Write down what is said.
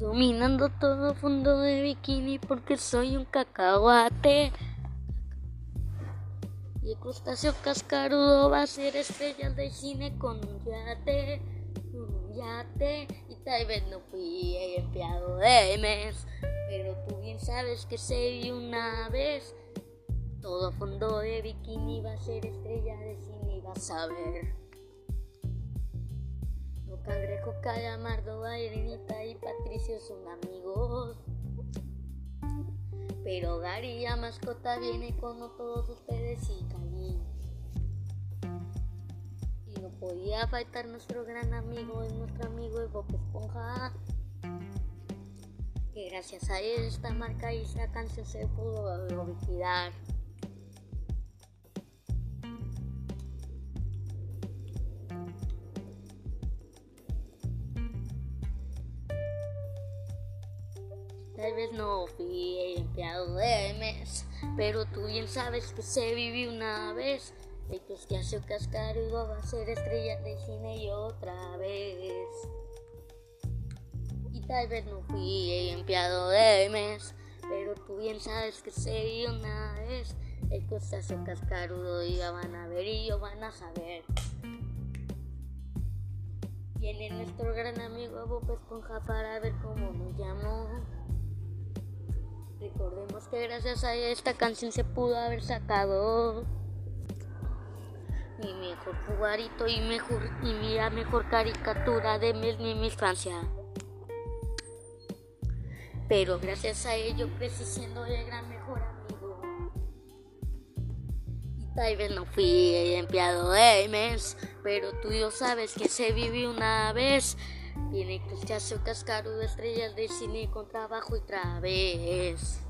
Dominando todo fondo de bikini porque soy un cacahuate. Y el crustáceo cascarudo va a ser estrella de cine con un yate. Y tal vez no fui empleado de mes, pero tú bien sabes que se vi una vez. Todo fondo de bikini va a ser estrella de cine y vas a ver. Cangrejo, calamardo, bailinita y Patricio son amigos. Pero Gary, la mascota, viene con todos ustedes y Cali. Y no podía faltar nuestro gran amigo, nuestro amigo el Bob Esponja. Que gracias a él esta marca y esta canción se pudo olvidar. Tal vez no fui empleado de mes, pero tú bien sabes que se vivió una vez. El que hace cascar y va a ser estrella de cine y otra vez. Y tal vez no fui empleado de mes, pero tú bien sabes que se vivió una vez. El que se hace cascarudo y ya van a ver y yo van a saber. Viene nuestro gran amigo Bob Esponja para ver cómo que gracias a esta canción se pudo haber sacado mi mejor jugarito y mejor y mi mejor caricatura de Mes Mimis Francia. Pero gracias a ello crecí siendo el gran mejor amigo. Y tal no fui el empleado de mes, pero tú yo sabes que se vivió una vez. Viene Cristiazo Cascarudo, estrellas de cine con trabajo y otra vez.